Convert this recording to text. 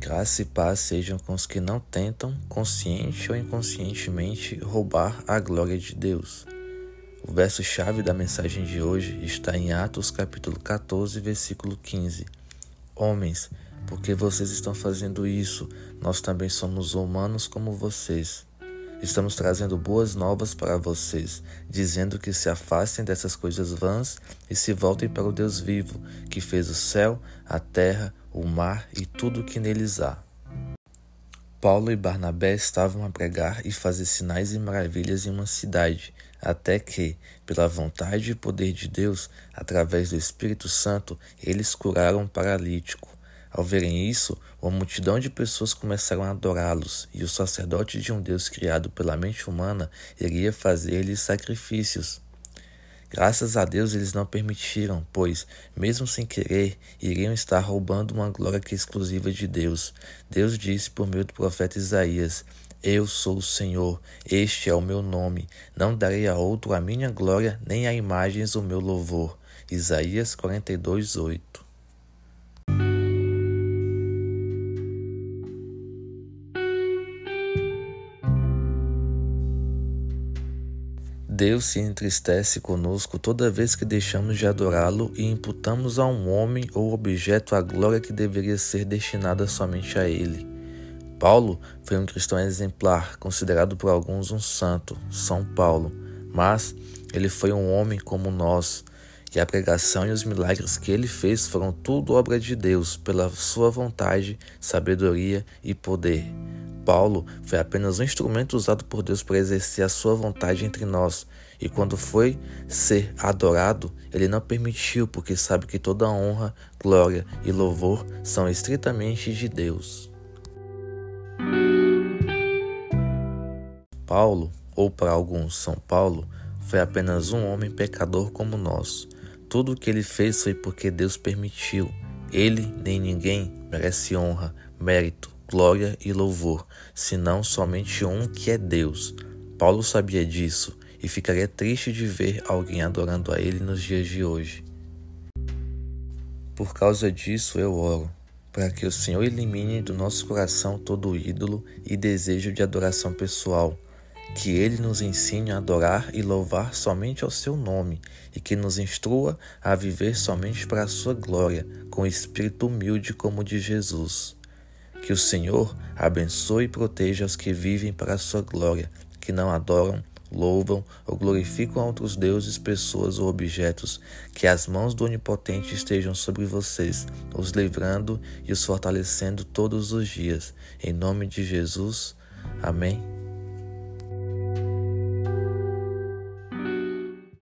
Graça e paz sejam com os que não tentam, consciente ou inconscientemente, roubar a glória de Deus. O verso-chave da mensagem de hoje está em Atos capítulo 14, versículo 15. Homens, porque vocês estão fazendo isso, nós também somos humanos como vocês. Estamos trazendo boas novas para vocês, dizendo que se afastem dessas coisas vãs e se voltem para o Deus vivo, que fez o céu, a terra, o mar e tudo o que neles há. Paulo e Barnabé estavam a pregar e fazer sinais e maravilhas em uma cidade, até que, pela vontade e poder de Deus, através do Espírito Santo, eles curaram um paralítico. Ao verem isso, uma multidão de pessoas começaram a adorá-los, e o sacerdote de um Deus criado pela mente humana iria fazer-lhes sacrifícios. Graças a Deus eles não permitiram, pois, mesmo sem querer, iriam estar roubando uma glória que é exclusiva de Deus. Deus disse por meio do profeta Isaías: Eu sou o Senhor, este é o meu nome. Não darei a outro a minha glória, nem a imagens o meu louvor. Isaías 42, 8. Deus se entristece conosco toda vez que deixamos de adorá-lo e imputamos a um homem ou objeto a glória que deveria ser destinada somente a ele. Paulo foi um cristão exemplar, considerado por alguns um santo, São Paulo, mas ele foi um homem como nós, e a pregação e os milagres que ele fez foram tudo obra de Deus, pela sua vontade, sabedoria e poder. Paulo foi apenas um instrumento usado por Deus para exercer a sua vontade entre nós, e quando foi ser adorado, ele não permitiu, porque sabe que toda honra, glória e louvor são estritamente de Deus. Paulo, ou para alguns São Paulo, foi apenas um homem pecador como nós. Tudo o que ele fez foi porque Deus permitiu. Ele nem ninguém merece honra, mérito, glória e louvor, senão somente um que é Deus. Paulo sabia disso e ficaria triste de ver alguém adorando a ele nos dias de hoje. Por causa disso eu oro, para que o Senhor elimine do nosso coração todo ídolo e desejo de adoração pessoal, que Ele nos ensine a adorar e louvar somente ao Seu nome e que nos instrua a viver somente para a Sua glória, com espírito humilde como o de Jesus. Que o Senhor abençoe e proteja os que vivem para a sua glória, que não adoram, louvam ou glorificam outros deuses, pessoas ou objetos. Que as mãos do Onipotente estejam sobre vocês, os livrando e os fortalecendo todos os dias. Em nome de Jesus. Amém